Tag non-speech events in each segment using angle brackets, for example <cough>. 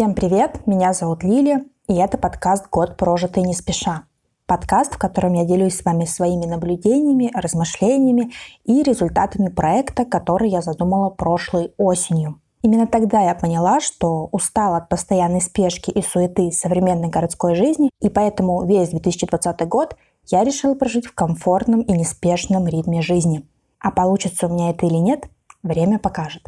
Всем привет, меня зовут Лили, и это подкаст «Год прожитый не спеша». Подкаст, в котором я делюсь с вами своими наблюдениями, размышлениями и результатами проекта, который я задумала прошлой осенью. Именно тогда я поняла, что устала от постоянной спешки и суеты современной городской жизни, и поэтому весь 2020 год я решила прожить в комфортном и неспешном ритме жизни. А получится у меня это или нет, время покажет.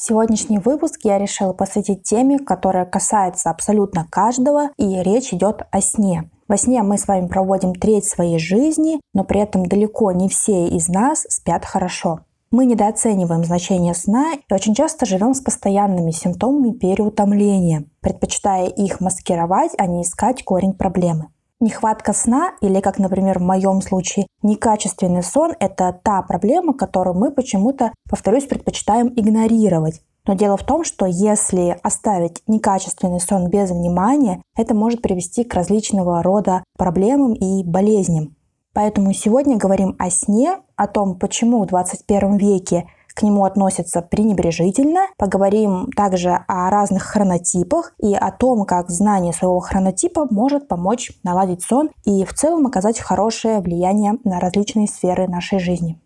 Сегодняшний выпуск я решила посвятить теме, которая касается абсолютно каждого, и речь идет о сне. Во сне мы с вами проводим треть своей жизни, но при этом далеко не все из нас спят хорошо. Мы недооцениваем значение сна и очень часто живем с постоянными симптомами переутомления, предпочитая их маскировать, а не искать корень проблемы. Нехватка сна или, как, например, в моем случае, некачественный сон – это та проблема, которую мы почему-то, повторюсь, предпочитаем игнорировать. Но дело в том, что если оставить некачественный сон без внимания, это может привести к различного рода проблемам и болезням. Поэтому сегодня говорим о сне, о том, почему в 21 веке к нему относятся пренебрежительно. Поговорим также о разных хронотипах и о том, как знание своего хронотипа может помочь наладить сон и в целом оказать хорошее влияние на различные сферы нашей жизни.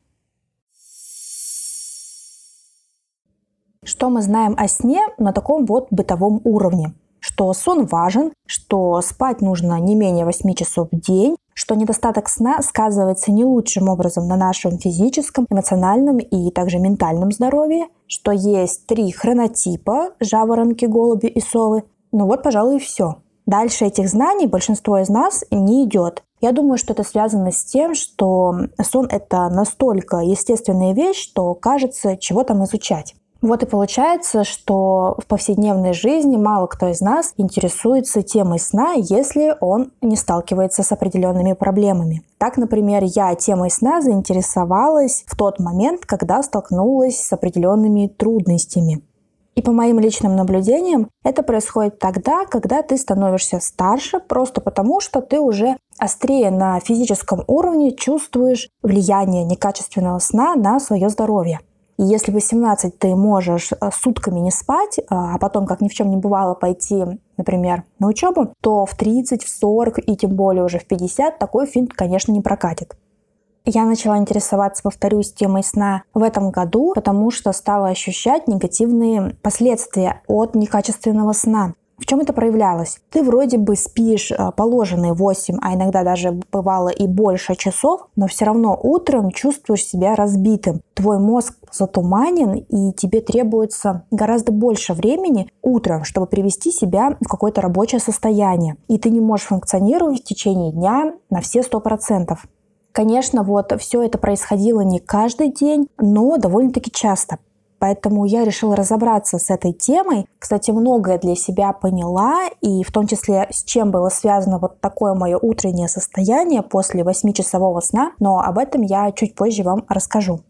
Что мы знаем о сне на таком вот бытовом уровне? Что сон важен, что спать нужно не менее 8 часов в день, что недостаток сна сказывается не лучшим образом на нашем физическом, эмоциональном и также ментальном здоровье, что есть три хронотипа – жаворонки, голуби и совы. Ну вот, пожалуй, и все. Дальше этих знаний большинство из нас не идет. Я думаю, что это связано с тем, что сон – это настолько естественная вещь, что кажется, чего там изучать. Вот и получается, что в повседневной жизни мало кто из нас интересуется темой сна, если он не сталкивается с определенными проблемами. Так, например, я темой сна заинтересовалась в тот момент, когда столкнулась с определенными трудностями. И по моим личным наблюдениям, это происходит тогда, когда ты становишься старше, просто потому что ты уже острее на физическом уровне чувствуешь влияние некачественного сна на свое здоровье. И если в 18 ты можешь э, сутками не спать, э, а потом, как ни в чем не бывало, пойти, например, на учебу, то в 30, в 40 и тем более уже в 50 такой финт, конечно, не прокатит. Я начала интересоваться, повторюсь, темой сна в этом году, потому что стала ощущать негативные последствия от некачественного сна. В чем это проявлялось? Ты вроде бы спишь э, положенные 8, а иногда даже бывало и больше часов, но все равно утром чувствуешь себя разбитым. Твой мозг затуманен, и тебе требуется гораздо больше времени утром, чтобы привести себя в какое-то рабочее состояние. И ты не можешь функционировать в течение дня на все 100%. Конечно, вот все это происходило не каждый день, но довольно-таки часто. Поэтому я решила разобраться с этой темой. Кстати, многое для себя поняла, и в том числе с чем было связано вот такое мое утреннее состояние после 8-часового сна, но об этом я чуть позже вам расскажу.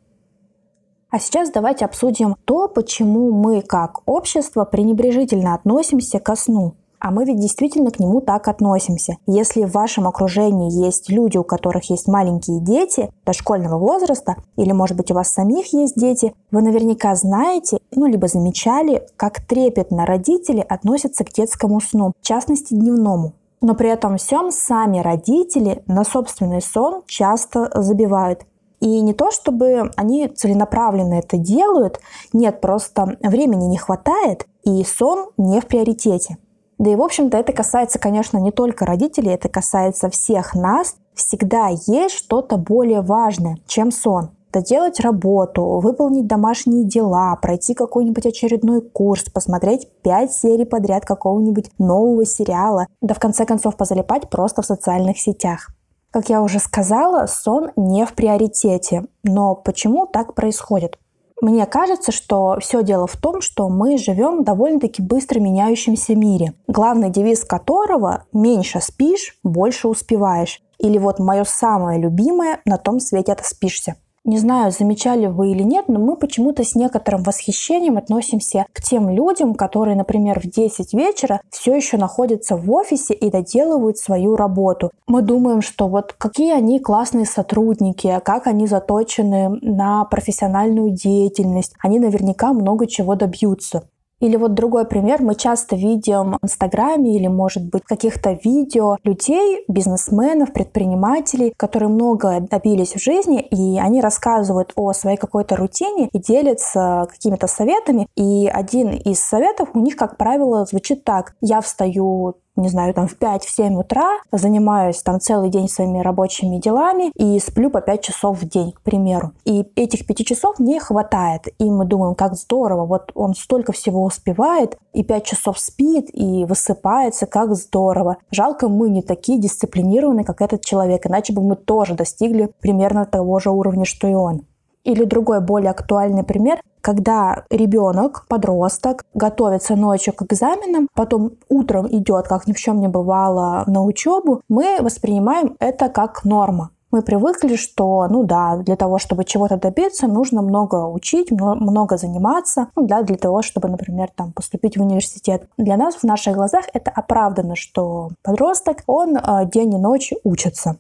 А сейчас давайте обсудим то, почему мы как общество пренебрежительно относимся ко сну. А мы ведь действительно к нему так относимся. Если в вашем окружении есть люди, у которых есть маленькие дети дошкольного возраста, или, может быть, у вас самих есть дети, вы наверняка знаете, ну, либо замечали, как трепетно родители относятся к детскому сну, в частности, дневному. Но при этом всем сами родители на собственный сон часто забивают. И не то, чтобы они целенаправленно это делают, нет, просто времени не хватает, и сон не в приоритете. Да и, в общем-то, это касается, конечно, не только родителей, это касается всех нас. Всегда есть что-то более важное, чем сон доделать работу, выполнить домашние дела, пройти какой-нибудь очередной курс, посмотреть 5 серий подряд какого-нибудь нового сериала, да в конце концов позалипать просто в социальных сетях. Как я уже сказала, сон не в приоритете. Но почему так происходит? Мне кажется, что все дело в том, что мы живем в довольно-таки быстро меняющемся мире, главный девиз которого «меньше спишь, больше успеваешь». Или вот мое самое любимое «на том свете отоспишься». Не знаю, замечали вы или нет, но мы почему-то с некоторым восхищением относимся к тем людям, которые, например, в 10 вечера все еще находятся в офисе и доделывают свою работу. Мы думаем, что вот какие они классные сотрудники, как они заточены на профессиональную деятельность. Они наверняка много чего добьются. Или вот другой пример, мы часто видим в Инстаграме или, может быть, каких-то видео людей, бизнесменов, предпринимателей, которые много добились в жизни, и они рассказывают о своей какой-то рутине и делятся какими-то советами. И один из советов у них, как правило, звучит так. Я встаю не знаю, там в 5-7 утра, занимаюсь там целый день своими рабочими делами и сплю по 5 часов в день, к примеру. И этих 5 часов не хватает. И мы думаем, как здорово, вот он столько всего успевает, и 5 часов спит, и высыпается, как здорово. Жалко, мы не такие дисциплинированные, как этот человек, иначе бы мы тоже достигли примерно того же уровня, что и он. Или другой более актуальный пример, когда ребенок, подросток, готовится ночью к экзаменам, потом утром идет, как ни в чем не бывало, на учебу, мы воспринимаем это как норма. Мы привыкли, что, ну да, для того, чтобы чего-то добиться, нужно много учить, много заниматься, ну да, для того, чтобы, например, там поступить в университет. Для нас в наших глазах это оправдано, что подросток, он э, день и ночь учится.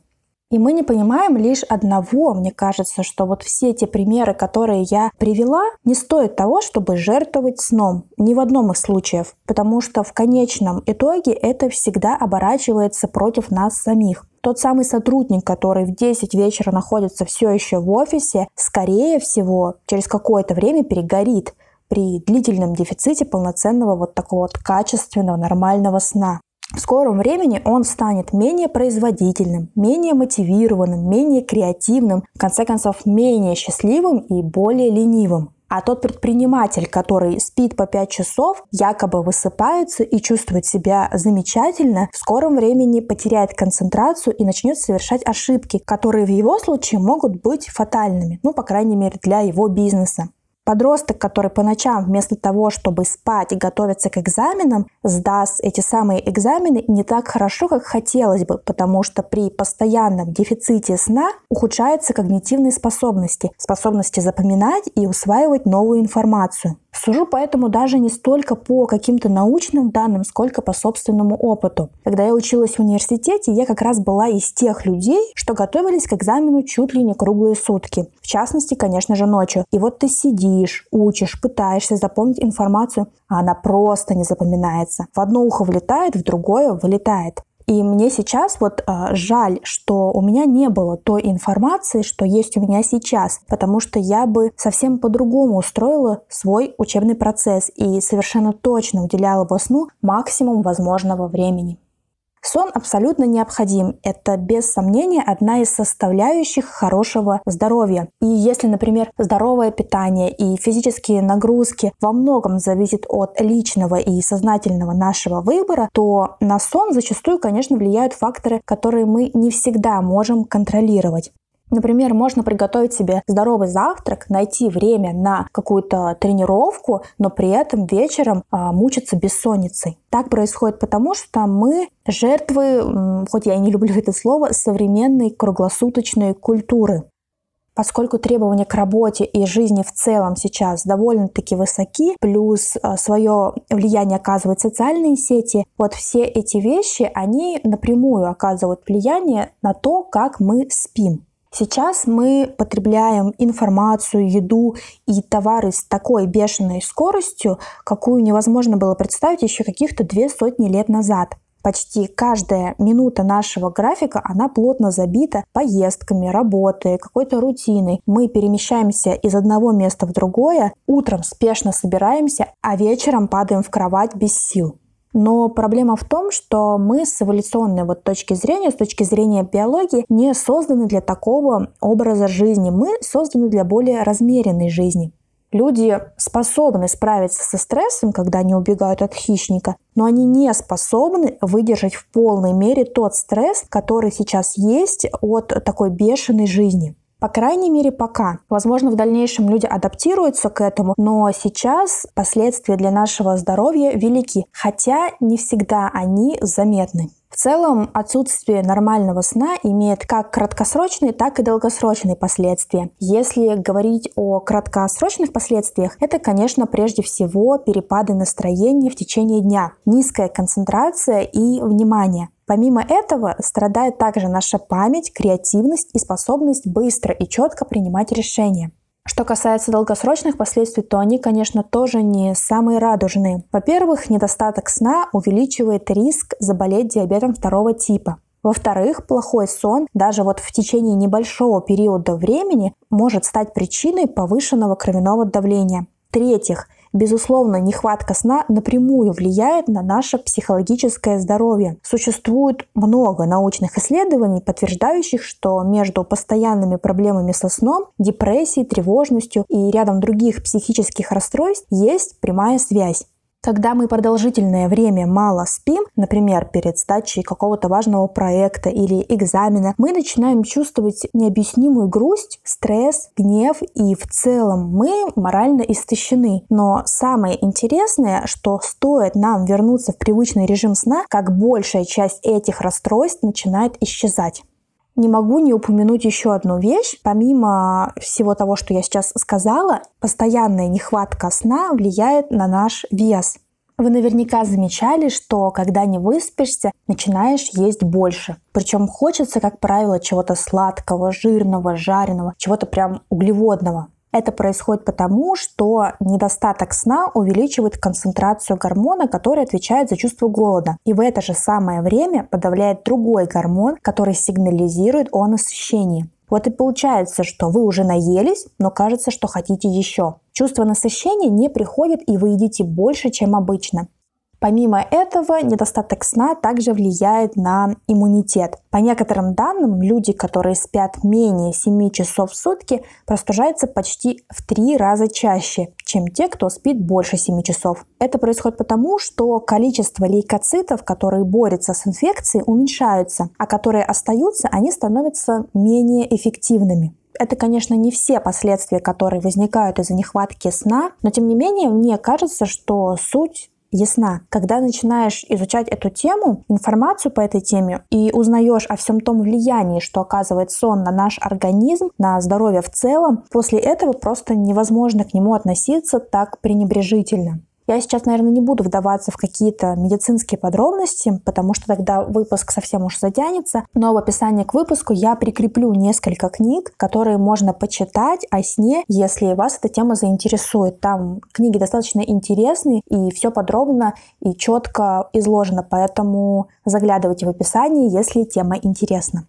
И мы не понимаем лишь одного. Мне кажется, что вот все эти примеры, которые я привела, не стоят того, чтобы жертвовать сном. Ни в одном из случаев. Потому что в конечном итоге это всегда оборачивается против нас самих. Тот самый сотрудник, который в 10 вечера находится все еще в офисе, скорее всего, через какое-то время перегорит при длительном дефиците полноценного вот такого вот качественного нормального сна. В скором времени он станет менее производительным, менее мотивированным, менее креативным, в конце концов, менее счастливым и более ленивым. А тот предприниматель, который спит по 5 часов, якобы высыпается и чувствует себя замечательно, в скором времени потеряет концентрацию и начнет совершать ошибки, которые в его случае могут быть фатальными, ну, по крайней мере, для его бизнеса. Подросток, который по ночам вместо того, чтобы спать и готовиться к экзаменам, сдаст эти самые экзамены не так хорошо, как хотелось бы, потому что при постоянном дефиците сна ухудшаются когнитивные способности, способности запоминать и усваивать новую информацию. Сужу поэтому даже не столько по каким-то научным данным, сколько по собственному опыту. Когда я училась в университете, я как раз была из тех людей, что готовились к экзамену чуть ли не круглые сутки. В частности, конечно же, ночью. И вот ты сидишь, учишь, пытаешься запомнить информацию, а она просто не запоминается. В одно ухо влетает, в другое вылетает. И мне сейчас вот э, жаль, что у меня не было той информации, что есть у меня сейчас, потому что я бы совсем по-другому устроила свой учебный процесс и совершенно точно уделяла бы сну максимум возможного времени. Сон абсолютно необходим. Это, без сомнения, одна из составляющих хорошего здоровья. И если, например, здоровое питание и физические нагрузки во многом зависят от личного и сознательного нашего выбора, то на сон зачастую, конечно, влияют факторы, которые мы не всегда можем контролировать. Например, можно приготовить себе здоровый завтрак, найти время на какую-то тренировку, но при этом вечером а, мучиться бессонницей. Так происходит потому, что мы жертвы, хоть я и не люблю <laughs> это слово, современной круглосуточной культуры. Поскольку требования к работе и жизни в целом сейчас довольно-таки высоки, плюс а, свое влияние оказывают социальные сети, вот все эти вещи, они напрямую оказывают влияние на то, как мы спим. Сейчас мы потребляем информацию, еду и товары с такой бешеной скоростью, какую невозможно было представить еще каких-то две сотни лет назад. Почти каждая минута нашего графика, она плотно забита поездками, работой, какой-то рутиной. Мы перемещаемся из одного места в другое, утром спешно собираемся, а вечером падаем в кровать без сил. Но проблема в том, что мы с эволюционной вот точки зрения, с точки зрения биологии, не созданы для такого образа жизни. Мы созданы для более размеренной жизни. Люди способны справиться со стрессом, когда они убегают от хищника, но они не способны выдержать в полной мере тот стресс, который сейчас есть от такой бешеной жизни. По крайней мере, пока. Возможно, в дальнейшем люди адаптируются к этому, но сейчас последствия для нашего здоровья велики, хотя не всегда они заметны. В целом, отсутствие нормального сна имеет как краткосрочные, так и долгосрочные последствия. Если говорить о краткосрочных последствиях, это, конечно, прежде всего перепады настроения в течение дня, низкая концентрация и внимание. Помимо этого, страдает также наша память, креативность и способность быстро и четко принимать решения. Что касается долгосрочных последствий, то они, конечно, тоже не самые радужные. Во-первых, недостаток сна увеличивает риск заболеть диабетом второго типа. Во-вторых, плохой сон даже вот в течение небольшого периода времени может стать причиной повышенного кровяного давления. В-третьих, Безусловно, нехватка сна напрямую влияет на наше психологическое здоровье. Существует много научных исследований, подтверждающих, что между постоянными проблемами со сном, депрессией, тревожностью и рядом других психических расстройств есть прямая связь. Когда мы продолжительное время мало спим, например, перед сдачей какого-то важного проекта или экзамена, мы начинаем чувствовать необъяснимую грусть, стресс, гнев и в целом мы морально истощены. Но самое интересное, что стоит нам вернуться в привычный режим сна, как большая часть этих расстройств начинает исчезать. Не могу не упомянуть еще одну вещь. Помимо всего того, что я сейчас сказала, постоянная нехватка сна влияет на наш вес. Вы наверняка замечали, что когда не выспишься, начинаешь есть больше. Причем хочется, как правило, чего-то сладкого, жирного, жареного, чего-то прям углеводного. Это происходит потому, что недостаток сна увеличивает концентрацию гормона, который отвечает за чувство голода. И в это же самое время подавляет другой гормон, который сигнализирует о насыщении. Вот и получается, что вы уже наелись, но кажется, что хотите еще. Чувство насыщения не приходит, и вы едите больше, чем обычно. Помимо этого, недостаток сна также влияет на иммунитет. По некоторым данным, люди, которые спят менее 7 часов в сутки, простужаются почти в 3 раза чаще, чем те, кто спит больше 7 часов. Это происходит потому, что количество лейкоцитов, которые борются с инфекцией, уменьшаются, а которые остаются, они становятся менее эффективными. Это, конечно, не все последствия, которые возникают из-за нехватки сна, но тем не менее мне кажется, что суть ясна. Когда начинаешь изучать эту тему, информацию по этой теме и узнаешь о всем том влиянии, что оказывает сон на наш организм, на здоровье в целом, после этого просто невозможно к нему относиться так пренебрежительно. Я сейчас, наверное, не буду вдаваться в какие-то медицинские подробности, потому что тогда выпуск совсем уж затянется. Но в описании к выпуску я прикреплю несколько книг, которые можно почитать о сне, если вас эта тема заинтересует. Там книги достаточно интересные и все подробно и четко изложено, поэтому заглядывайте в описание, если тема интересна.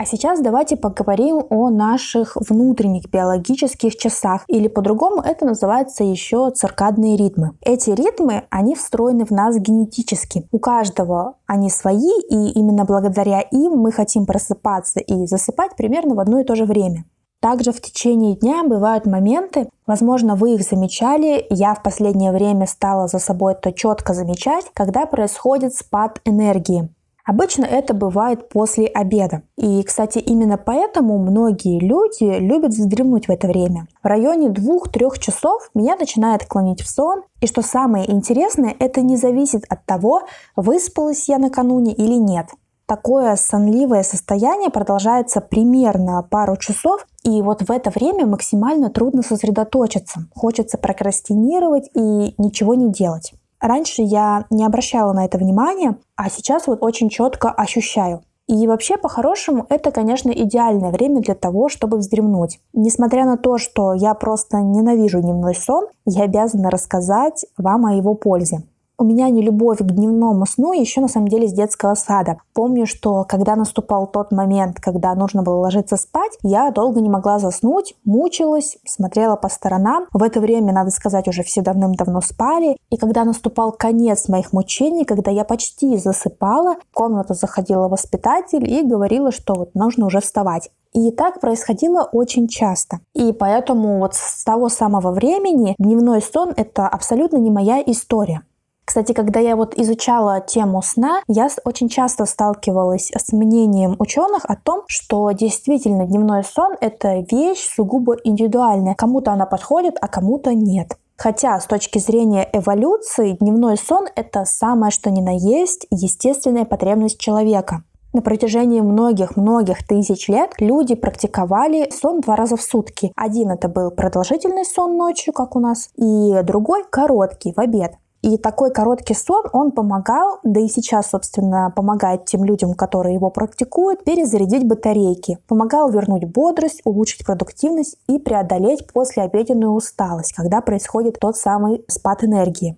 А сейчас давайте поговорим о наших внутренних биологических часах, или по-другому это называется еще циркадные ритмы. Эти ритмы, они встроены в нас генетически. У каждого они свои, и именно благодаря им мы хотим просыпаться и засыпать примерно в одно и то же время. Также в течение дня бывают моменты, возможно, вы их замечали, я в последнее время стала за собой это четко замечать, когда происходит спад энергии. Обычно это бывает после обеда. И, кстати, именно поэтому многие люди любят вздремнуть в это время. В районе 2-3 часов меня начинает клонить в сон. И что самое интересное, это не зависит от того, выспалась я накануне или нет. Такое сонливое состояние продолжается примерно пару часов, и вот в это время максимально трудно сосредоточиться. Хочется прокрастинировать и ничего не делать. Раньше я не обращала на это внимания, а сейчас вот очень четко ощущаю. И вообще, по-хорошему, это, конечно, идеальное время для того, чтобы вздремнуть. Несмотря на то, что я просто ненавижу дневной сон, я обязана рассказать вам о его пользе. У меня не любовь к дневному сну еще на самом деле с детского сада. Помню, что когда наступал тот момент, когда нужно было ложиться спать, я долго не могла заснуть, мучилась, смотрела по сторонам. В это время, надо сказать, уже все давным-давно спали. И когда наступал конец моих мучений, когда я почти засыпала, в комнату заходила воспитатель и говорила, что вот нужно уже вставать. И так происходило очень часто. И поэтому вот с того самого времени дневной сон – это абсолютно не моя история. Кстати, когда я вот изучала тему сна, я очень часто сталкивалась с мнением ученых о том, что действительно дневной сон – это вещь сугубо индивидуальная. Кому-то она подходит, а кому-то нет. Хотя с точки зрения эволюции дневной сон – это самое что ни на есть естественная потребность человека. На протяжении многих-многих тысяч лет люди практиковали сон два раза в сутки. Один это был продолжительный сон ночью, как у нас, и другой короткий, в обед. И такой короткий сон, он помогал, да и сейчас, собственно, помогает тем людям, которые его практикуют, перезарядить батарейки. Помогал вернуть бодрость, улучшить продуктивность и преодолеть послеобеденную усталость, когда происходит тот самый спад энергии.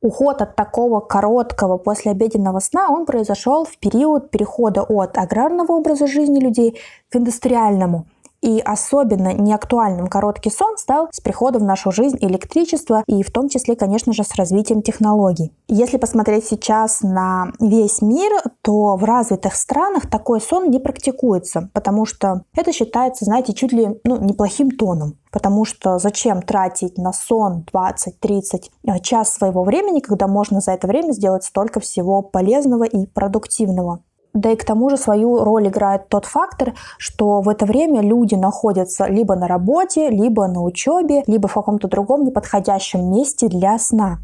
Уход от такого короткого послеобеденного сна, он произошел в период перехода от аграрного образа жизни людей к индустриальному – и особенно неактуальным короткий сон стал с приходом в нашу жизнь электричества и в том числе, конечно же, с развитием технологий. Если посмотреть сейчас на весь мир, то в развитых странах такой сон не практикуется, потому что это считается, знаете, чуть ли ну, неплохим тоном. Потому что зачем тратить на сон 20-30 э, час своего времени, когда можно за это время сделать столько всего полезного и продуктивного. Да и к тому же свою роль играет тот фактор, что в это время люди находятся либо на работе, либо на учебе, либо в каком-то другом неподходящем месте для сна.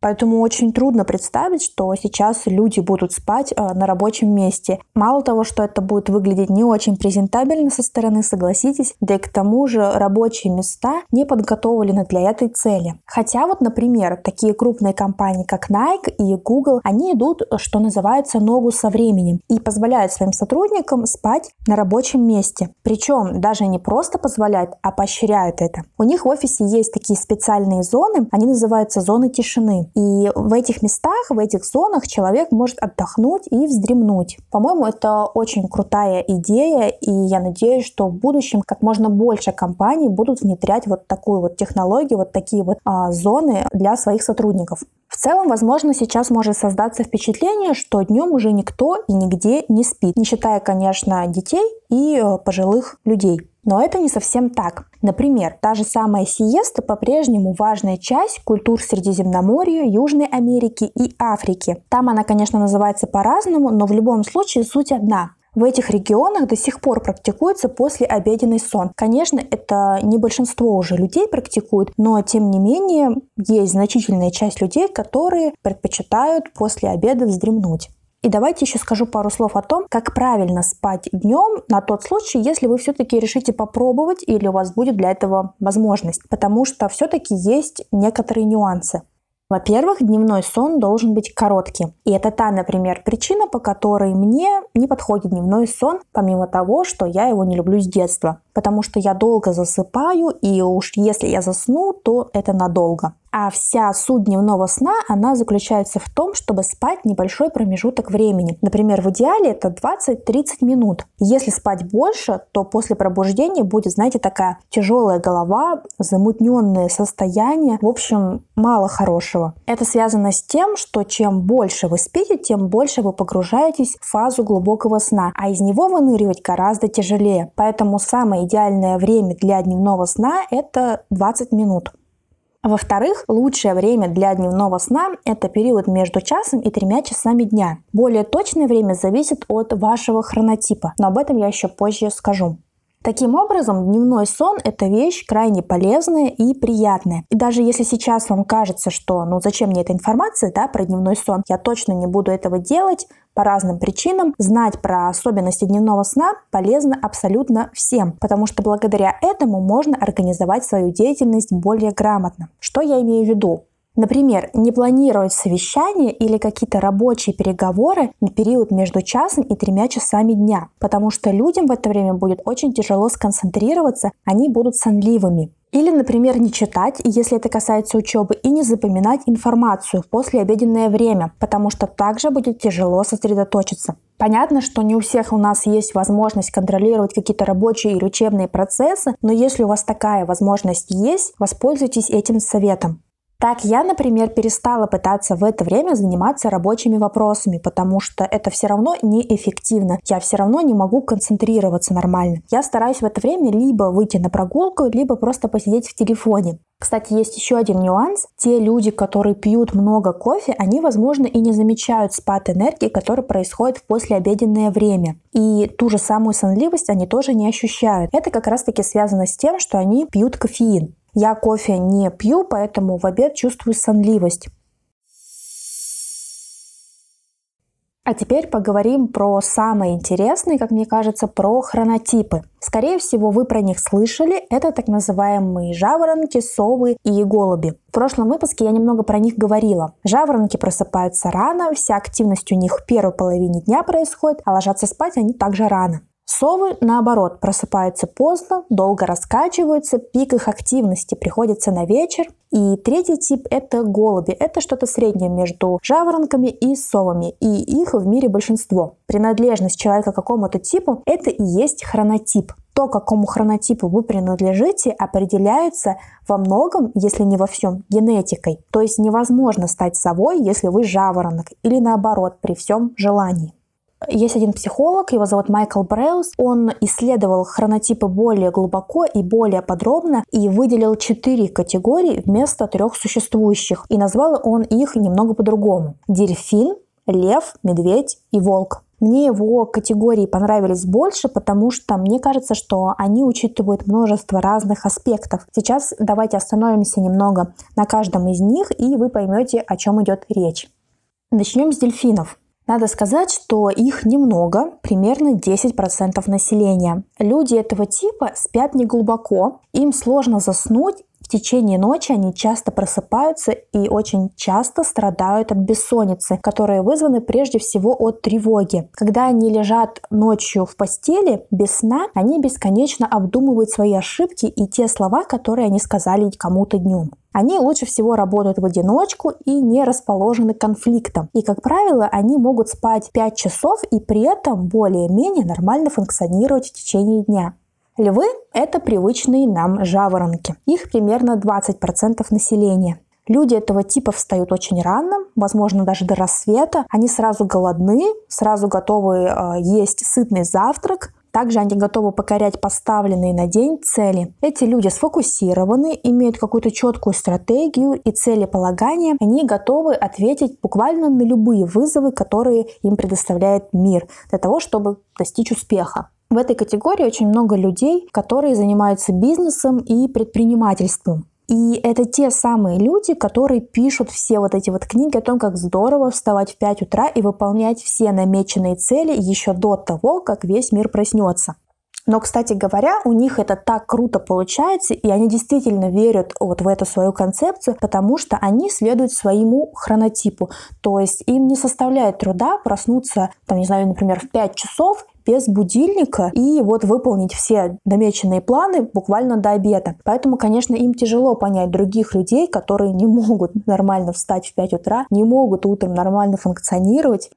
Поэтому очень трудно представить, что сейчас люди будут спать э, на рабочем месте. Мало того, что это будет выглядеть не очень презентабельно со стороны, согласитесь, да и к тому же рабочие места не подготовлены для этой цели. Хотя вот, например, такие крупные компании, как Nike и Google, они идут, что называется, ногу со временем и позволяют своим сотрудникам спать на рабочем месте. Причем даже не просто позволяют, а поощряют это. У них в офисе есть такие специальные зоны, они называются зоны тишины. И в этих местах, в этих зонах человек может отдохнуть и вздремнуть. По-моему, это очень крутая идея, и я надеюсь, что в будущем как можно больше компаний будут внедрять вот такую вот технологию, вот такие вот а, зоны для своих сотрудников. В целом, возможно, сейчас может создаться впечатление, что днем уже никто и нигде не спит, не считая, конечно, детей и э, пожилых людей. Но это не совсем так. Например, та же самая сиеста по-прежнему важная часть культур Средиземноморья, Южной Америки и Африки. Там она, конечно, называется по-разному, но в любом случае суть одна. В этих регионах до сих пор практикуется послеобеденный сон. Конечно, это не большинство уже людей практикуют, но тем не менее есть значительная часть людей, которые предпочитают после обеда вздремнуть. И давайте еще скажу пару слов о том, как правильно спать днем на тот случай, если вы все-таки решите попробовать или у вас будет для этого возможность. Потому что все-таки есть некоторые нюансы. Во-первых, дневной сон должен быть коротким. И это та, например, причина, по которой мне не подходит дневной сон, помимо того, что я его не люблю с детства. Потому что я долго засыпаю, и уж если я засну, то это надолго. А вся суть дневного сна, она заключается в том, чтобы спать небольшой промежуток времени. Например, в идеале это 20-30 минут. Если спать больше, то после пробуждения будет, знаете, такая тяжелая голова, замутненное состояние. В общем, мало хорошего. Это связано с тем, что чем больше вы спите, тем больше вы погружаетесь в фазу глубокого сна, а из него выныривать гораздо тяжелее. Поэтому самое идеальное время для дневного сна – это 20 минут. Во-вторых, лучшее время для дневного сна – это период между часом и тремя часами дня. Более точное время зависит от вашего хронотипа, но об этом я еще позже скажу. Таким образом, дневной сон – это вещь крайне полезная и приятная. И даже если сейчас вам кажется, что ну зачем мне эта информация да, про дневной сон, я точно не буду этого делать, по разным причинам, знать про особенности дневного сна полезно абсолютно всем, потому что благодаря этому можно организовать свою деятельность более грамотно. Что я имею в виду? Например, не планировать совещания или какие-то рабочие переговоры на период между часом и тремя часами дня, потому что людям в это время будет очень тяжело сконцентрироваться, они будут сонливыми. Или, например, не читать, если это касается учебы, и не запоминать информацию в послеобеденное время, потому что также будет тяжело сосредоточиться. Понятно, что не у всех у нас есть возможность контролировать какие-то рабочие или учебные процессы, но если у вас такая возможность есть, воспользуйтесь этим советом. Так я, например, перестала пытаться в это время заниматься рабочими вопросами, потому что это все равно неэффективно. Я все равно не могу концентрироваться нормально. Я стараюсь в это время либо выйти на прогулку, либо просто посидеть в телефоне. Кстати, есть еще один нюанс. Те люди, которые пьют много кофе, они, возможно, и не замечают спад энергии, который происходит в послеобеденное время. И ту же самую сонливость они тоже не ощущают. Это как раз-таки связано с тем, что они пьют кофеин. Я кофе не пью, поэтому в обед чувствую сонливость. А теперь поговорим про самое интересное, как мне кажется, про хронотипы. Скорее всего, вы про них слышали. Это так называемые жаворонки, совы и голуби. В прошлом выпуске я немного про них говорила. Жаворонки просыпаются рано, вся активность у них в первой половине дня происходит, а ложатся спать они также рано. Совы, наоборот, просыпаются поздно, долго раскачиваются, пик их активности приходится на вечер. И третий тип – это голуби. Это что-то среднее между жаворонками и совами, и их в мире большинство. Принадлежность человека к какому-то типу – это и есть хронотип. То, какому хронотипу вы принадлежите, определяется во многом, если не во всем, генетикой. То есть невозможно стать совой, если вы жаворонок, или наоборот, при всем желании. Есть один психолог, его зовут Майкл Бреус. Он исследовал хронотипы более глубоко и более подробно и выделил четыре категории вместо трех существующих. И назвал он их немного по-другому. Дельфин, лев, медведь и волк. Мне его категории понравились больше, потому что мне кажется, что они учитывают множество разных аспектов. Сейчас давайте остановимся немного на каждом из них, и вы поймете, о чем идет речь. Начнем с дельфинов. Надо сказать, что их немного, примерно 10% населения. Люди этого типа спят неглубоко, им сложно заснуть, в течение ночи они часто просыпаются и очень часто страдают от бессонницы, которые вызваны прежде всего от тревоги. Когда они лежат ночью в постели без сна, они бесконечно обдумывают свои ошибки и те слова, которые они сказали кому-то днем. Они лучше всего работают в одиночку и не расположены к конфликтам. И, как правило, они могут спать 5 часов и при этом более-менее нормально функционировать в течение дня. Львы – это привычные нам жаворонки. Их примерно 20% населения. Люди этого типа встают очень рано, возможно, даже до рассвета. Они сразу голодны, сразу готовы э, есть сытный завтрак, также они готовы покорять поставленные на день цели. Эти люди сфокусированы, имеют какую-то четкую стратегию и целеполагание. Они готовы ответить буквально на любые вызовы, которые им предоставляет мир, для того, чтобы достичь успеха. В этой категории очень много людей, которые занимаются бизнесом и предпринимательством. И это те самые люди, которые пишут все вот эти вот книги о том, как здорово вставать в 5 утра и выполнять все намеченные цели еще до того, как весь мир проснется. Но, кстати говоря, у них это так круто получается, и они действительно верят вот в эту свою концепцию, потому что они следуют своему хронотипу. То есть им не составляет труда проснуться, там, не знаю, например, в 5 часов без будильника и вот выполнить все намеченные планы буквально до обеда. Поэтому, конечно, им тяжело понять других людей, которые не могут нормально встать в 5 утра, не могут утром нормально функционировать.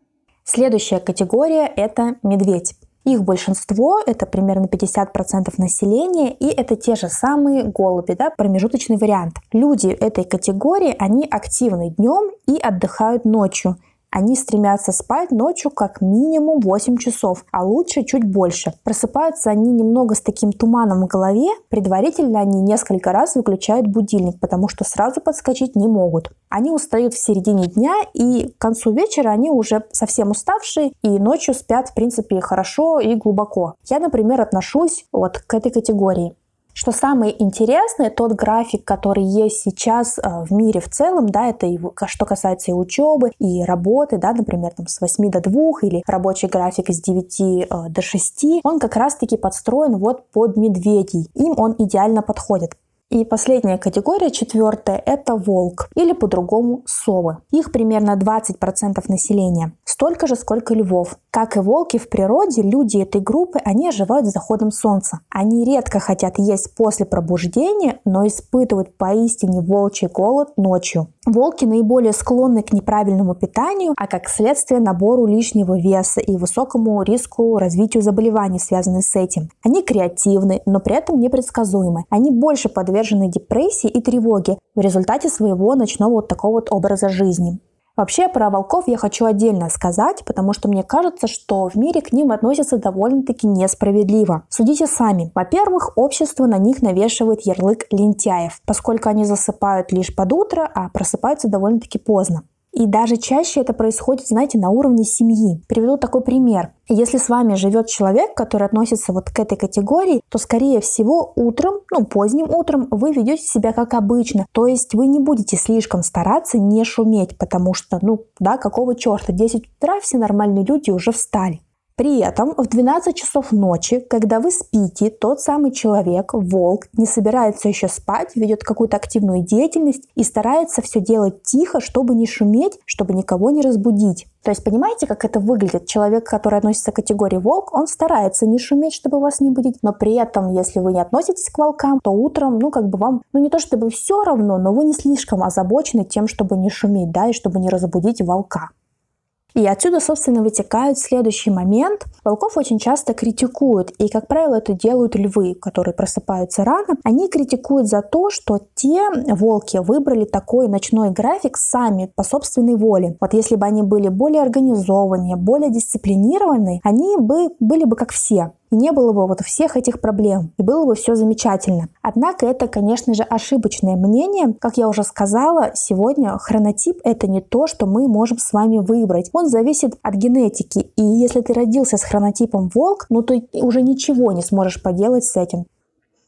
Следующая категория – это медведь. Их большинство, это примерно 50% населения, и это те же самые голуби, да, промежуточный вариант. Люди этой категории, они активны днем и отдыхают ночью. Они стремятся спать ночью как минимум 8 часов, а лучше чуть больше. Просыпаются они немного с таким туманом в голове, предварительно они несколько раз выключают будильник, потому что сразу подскочить не могут. Они устают в середине дня и к концу вечера они уже совсем уставшие и ночью спят в принципе хорошо и глубоко. Я, например, отношусь вот к этой категории. Что самое интересное, тот график, который есть сейчас э, в мире в целом, да, это его, что касается и учебы, и работы, да, например, там с 8 до 2 или рабочий график с 9 э, до 6, он как раз-таки подстроен вот под медведей. Им он идеально подходит. И последняя категория, четвертая, это волк или по-другому совы. Их примерно 20% населения. Столько же, сколько львов. Как и волки в природе, люди этой группы, они оживают с заходом солнца. Они редко хотят есть после пробуждения, но испытывают поистине волчий голод ночью. Волки наиболее склонны к неправильному питанию, а как следствие набору лишнего веса и высокому риску развитию заболеваний, связанных с этим. Они креативны, но при этом непредсказуемы. Они больше подвержены подвержены депрессии и тревоге в результате своего ночного вот такого вот образа жизни. Вообще про волков я хочу отдельно сказать, потому что мне кажется, что в мире к ним относятся довольно-таки несправедливо. Судите сами. Во-первых, общество на них навешивает ярлык лентяев, поскольку они засыпают лишь под утро, а просыпаются довольно-таки поздно. И даже чаще это происходит, знаете, на уровне семьи. Приведу такой пример. Если с вами живет человек, который относится вот к этой категории, то, скорее всего, утром, ну, поздним утром вы ведете себя как обычно. То есть вы не будете слишком стараться не шуметь, потому что, ну, да, какого черта, 10 утра все нормальные люди уже встали. При этом в 12 часов ночи, когда вы спите, тот самый человек, волк, не собирается еще спать, ведет какую-то активную деятельность и старается все делать тихо, чтобы не шуметь, чтобы никого не разбудить. То есть понимаете, как это выглядит? Человек, который относится к категории волк, он старается не шуметь, чтобы вас не будить, но при этом, если вы не относитесь к волкам, то утром, ну, как бы вам, ну, не то чтобы все равно, но вы не слишком озабочены тем, чтобы не шуметь, да, и чтобы не разбудить волка. И отсюда, собственно, вытекает следующий момент. Волков очень часто критикуют, и, как правило, это делают львы, которые просыпаются рано. Они критикуют за то, что те волки выбрали такой ночной график сами по собственной воле. Вот если бы они были более организованнее, более дисциплинированные, они бы были бы как все и не было бы вот всех этих проблем, и было бы все замечательно. Однако это, конечно же, ошибочное мнение. Как я уже сказала, сегодня хронотип — это не то, что мы можем с вами выбрать. Он зависит от генетики, и если ты родился с хронотипом волк, ну ты уже ничего не сможешь поделать с этим.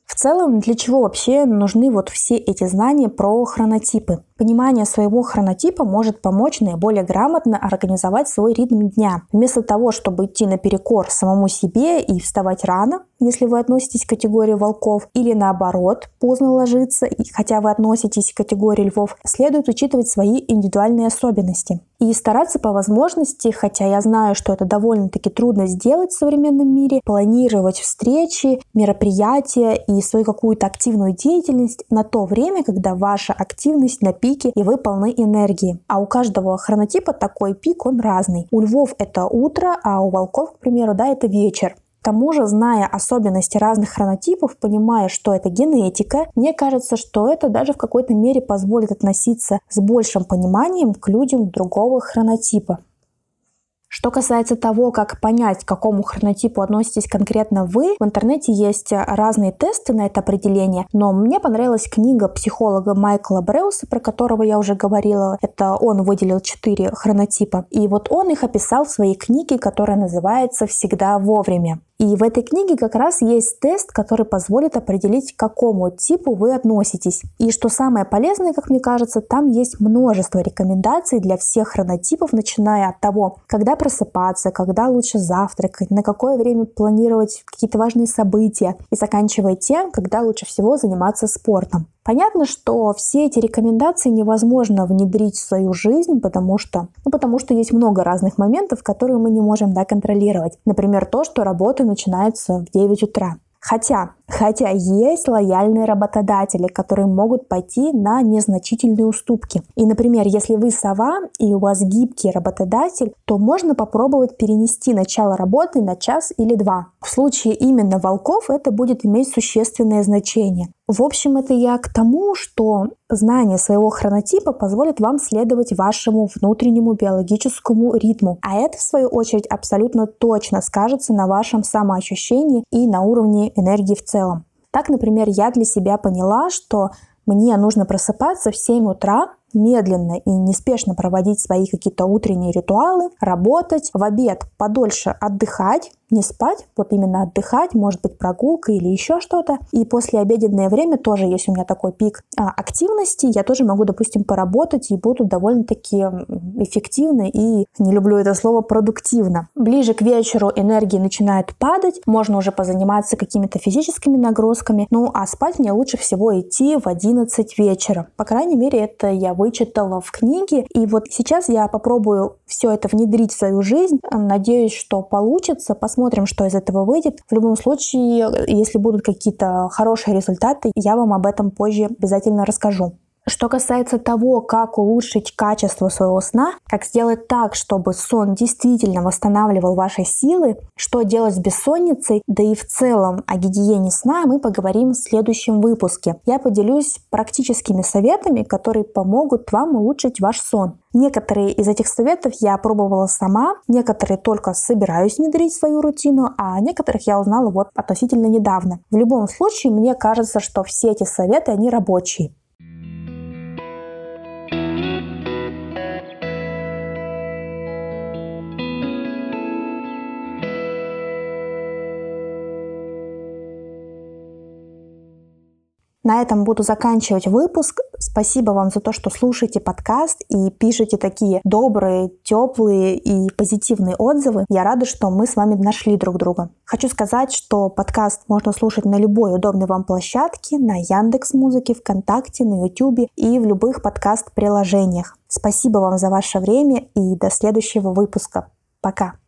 В целом, для чего вообще нужны вот все эти знания про хронотипы? Понимание своего хронотипа может помочь наиболее грамотно организовать свой ритм дня. Вместо того, чтобы идти наперекор самому себе и вставать рано, если вы относитесь к категории волков, или наоборот, поздно ложиться, хотя вы относитесь к категории львов, следует учитывать свои индивидуальные особенности. И стараться по возможности, хотя я знаю, что это довольно-таки трудно сделать в современном мире, планировать встречи, мероприятия и свою какую-то активную деятельность на то время, когда ваша активность на пике и вы полны энергии. А у каждого хронотипа такой пик, он разный. У львов это утро, а у волков, к примеру, да, это вечер. К тому же, зная особенности разных хронотипов, понимая, что это генетика, мне кажется, что это даже в какой-то мере позволит относиться с большим пониманием к людям другого хронотипа. Что касается того, как понять, к какому хронотипу относитесь конкретно вы, в интернете есть разные тесты на это определение, но мне понравилась книга психолога Майкла Бреуса, про которого я уже говорила. Это он выделил четыре хронотипа. И вот он их описал в своей книге, которая называется «Всегда вовремя». И в этой книге как раз есть тест, который позволит определить, к какому типу вы относитесь. И что самое полезное, как мне кажется, там есть множество рекомендаций для всех хронотипов, начиная от того, когда просыпаться, когда лучше завтракать, на какое время планировать какие-то важные события, и заканчивая тем, когда лучше всего заниматься спортом. Понятно, что все эти рекомендации невозможно внедрить в свою жизнь, потому что, ну, потому что есть много разных моментов, которые мы не можем да, контролировать. Например, то, что работа начинается в 9 утра. Хотя, хотя есть лояльные работодатели, которые могут пойти на незначительные уступки. И, например, если вы сова и у вас гибкий работодатель, то можно попробовать перенести начало работы на час или два. В случае именно волков это будет иметь существенное значение. В общем, это я к тому, что знание своего хронотипа позволит вам следовать вашему внутреннему биологическому ритму. А это, в свою очередь, абсолютно точно скажется на вашем самоощущении и на уровне энергии в целом. Так, например, я для себя поняла, что мне нужно просыпаться в 7 утра, медленно и неспешно проводить свои какие-то утренние ритуалы, работать, в обед подольше отдыхать, не спать, вот именно отдыхать, может быть прогулка или еще что-то. И после обеденное время тоже есть у меня такой пик а, активности, я тоже могу, допустим, поработать и буду довольно-таки эффективно и, не люблю это слово, продуктивно. Ближе к вечеру энергии начинает падать, можно уже позаниматься какими-то физическими нагрузками, ну а спать мне лучше всего идти в 11 вечера. По крайней мере, это я вычитала в книге, и вот сейчас я попробую все это внедрить в свою жизнь. Надеюсь, что получится. Посмотрим что из этого выйдет. В любом случае, если будут какие-то хорошие результаты, я вам об этом позже обязательно расскажу. Что касается того, как улучшить качество своего сна, как сделать так, чтобы сон действительно восстанавливал ваши силы, что делать с бессонницей, да и в целом о гигиене сна мы поговорим в следующем выпуске. Я поделюсь практическими советами, которые помогут вам улучшить ваш сон. Некоторые из этих советов я пробовала сама, некоторые только собираюсь внедрить в свою рутину, а некоторых я узнала вот относительно недавно. В любом случае, мне кажется, что все эти советы, они рабочие. На этом буду заканчивать выпуск. Спасибо вам за то, что слушаете подкаст и пишете такие добрые, теплые и позитивные отзывы. Я рада, что мы с вами нашли друг друга. Хочу сказать, что подкаст можно слушать на любой удобной вам площадке, на Яндекс Музыке, ВКонтакте, на Ютубе и в любых подкаст-приложениях. Спасибо вам за ваше время и до следующего выпуска. Пока!